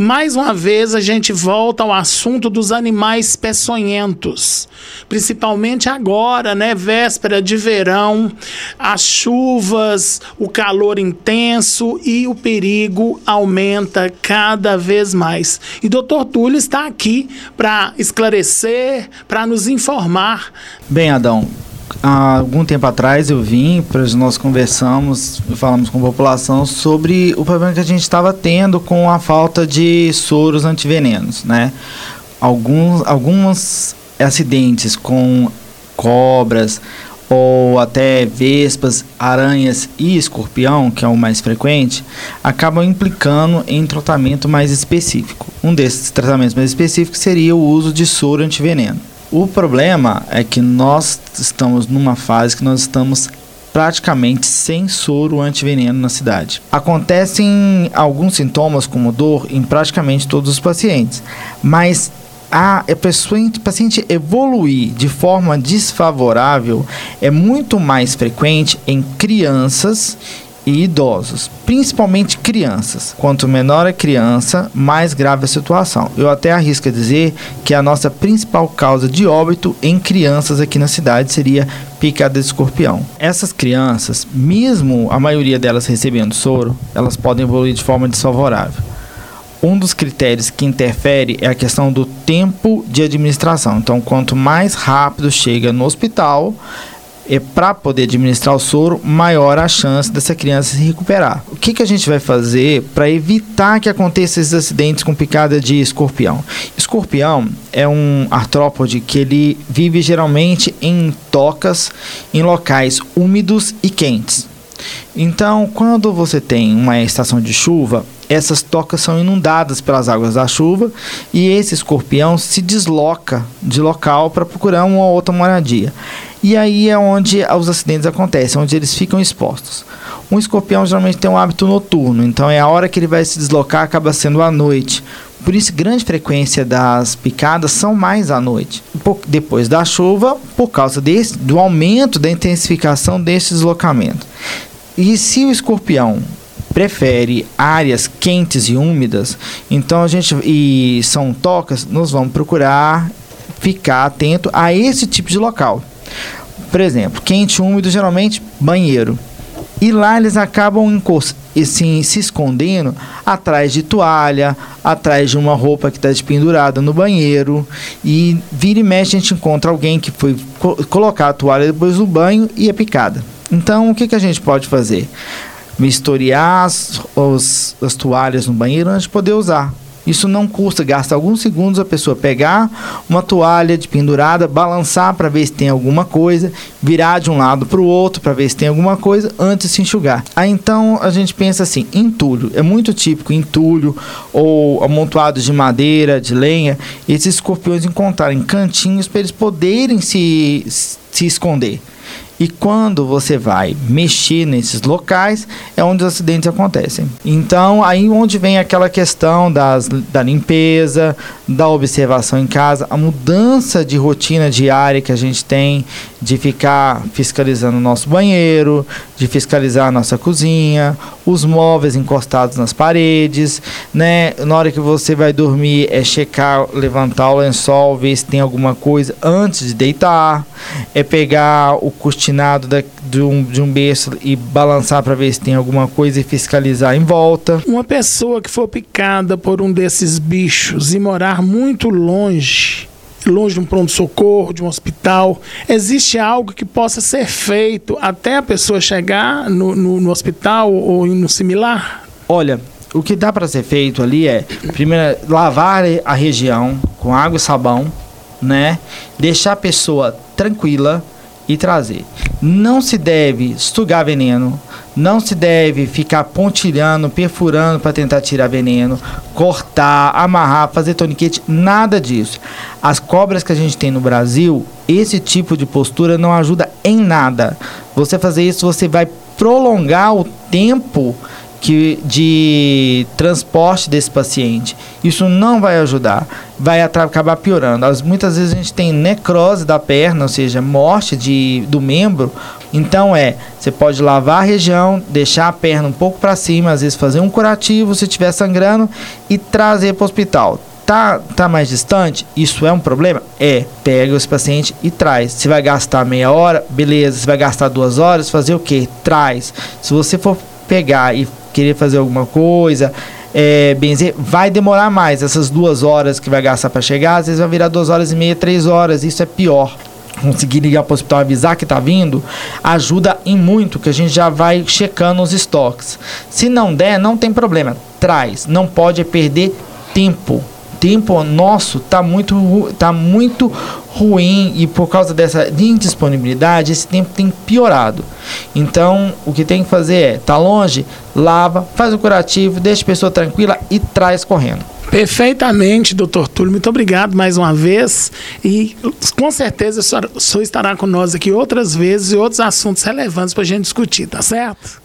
Mais uma vez a gente volta ao assunto dos animais peçonhentos, principalmente agora, né, véspera de verão, as chuvas, o calor intenso e o perigo aumenta cada vez mais. E Dr. Túlio está aqui para esclarecer, para nos informar. Bem, Adão, há algum tempo atrás eu vim, nós conversamos, falamos com a população sobre o problema que a gente estava tendo com a falta de soros antivenenos, né? Alguns, alguns acidentes com cobras ou até vespas, aranhas e escorpião, que é o mais frequente, acabam implicando em tratamento mais específico. Um desses tratamentos mais específicos seria o uso de soro antiveneno. O problema é que nós estamos numa fase que nós estamos praticamente sem soro antiveneno na cidade. Acontecem alguns sintomas como dor em praticamente todos os pacientes, mas a, pessoa, o paciente evoluir de forma desfavorável é muito mais frequente em crianças e idosos, principalmente crianças. Quanto menor a criança, mais grave a situação. Eu até arrisco a dizer que a nossa principal causa de óbito em crianças aqui na cidade seria picada de escorpião. Essas crianças, mesmo a maioria delas recebendo soro, elas podem evoluir de forma desfavorável. Um dos critérios que interfere é a questão do tempo de administração. Então, quanto mais rápido chega no hospital, é para poder administrar o soro, maior a chance dessa criança se recuperar. O que, que a gente vai fazer para evitar que aconteçam esses acidentes com picada de escorpião? Escorpião é um artrópode que ele vive geralmente em tocas, em locais úmidos e quentes. Então, quando você tem uma estação de chuva, essas tocas são inundadas pelas águas da chuva e esse escorpião se desloca de local para procurar uma outra moradia. E aí é onde os acidentes acontecem, onde eles ficam expostos. Um escorpião geralmente tem um hábito noturno, então é a hora que ele vai se deslocar acaba sendo à noite. Por isso, grande frequência das picadas são mais à noite. Depois da chuva, por causa desse, do aumento da intensificação desse deslocamento. E se o escorpião prefere áreas quentes e úmidas, então a gente e são tocas, nós vamos procurar ficar atento a esse tipo de local. Por exemplo, quente e úmido, geralmente banheiro. E lá eles acabam assim, se escondendo atrás de toalha, atrás de uma roupa que está pendurada no banheiro. E vira e mexe a gente encontra alguém que foi co colocar a toalha depois do banho e é picada. Então o que, que a gente pode fazer? Mistoriar as, os, as toalhas no banheiro antes de poder usar. Isso não custa, gasta alguns segundos a pessoa pegar uma toalha de pendurada, balançar para ver se tem alguma coisa, virar de um lado para o outro para ver se tem alguma coisa antes de se enxugar. Aí então a gente pensa assim, entulho, é muito típico entulho ou amontoados de madeira, de lenha, esses escorpiões encontrarem cantinhos para eles poderem se, se esconder. E quando você vai mexer nesses locais, é onde os acidentes acontecem. Então, aí onde vem aquela questão das, da limpeza, da observação em casa, a mudança de rotina diária que a gente tem de ficar fiscalizando o nosso banheiro, de fiscalizar a nossa cozinha, os móveis encostados nas paredes, né? Na hora que você vai dormir, é checar, levantar o lençol, ver se tem alguma coisa antes de deitar, é pegar o cortinado da, de, um, de um berço e balançar para ver se tem alguma coisa e fiscalizar em volta. Uma pessoa que for picada por um desses bichos e morar muito longe, longe de um pronto-socorro, de um hospital, existe algo que possa ser feito até a pessoa chegar no, no, no hospital ou no similar? Olha, o que dá para ser feito ali é, primeiro, lavar a região com água e sabão, né? Deixar a pessoa tranquila e trazer. Não se deve sugar veneno, não se deve ficar pontilhando, perfurando para tentar tirar veneno, cortar, amarrar, fazer toniquete, nada disso. As cobras que a gente tem no Brasil, esse tipo de postura não ajuda em nada. Você fazer isso, você vai prolongar o tempo que, de transporte desse paciente. Isso não vai ajudar, vai acabar piorando. As, muitas vezes a gente tem necrose da perna, ou seja, morte de, do membro. Então é, você pode lavar a região, deixar a perna um pouco para cima, às vezes fazer um curativo se estiver sangrando e trazer para o hospital tá, tá mais distante, isso é um problema? É. Pega esse paciente e traz. Se vai gastar meia hora, beleza. Se vai gastar duas horas, fazer o quê? Traz. Se você for pegar e querer fazer alguma coisa, é, benzer, vai demorar mais. Essas duas horas que vai gastar para chegar, às vezes vai virar duas horas e meia, três horas. Isso é pior. Conseguir ligar para o hospital avisar que está vindo ajuda em muito, que a gente já vai checando os estoques. Se não der, não tem problema. Traz. Não pode perder tempo tempo nosso está muito, tá muito ruim e por causa dessa indisponibilidade, esse tempo tem piorado. Então, o que tem que fazer é, tá longe, lava, faz o curativo, deixa a pessoa tranquila e traz correndo. Perfeitamente, doutor Túlio. Muito obrigado mais uma vez. E com certeza o senhor, o senhor estará nós aqui outras vezes e outros assuntos relevantes para a gente discutir, tá certo?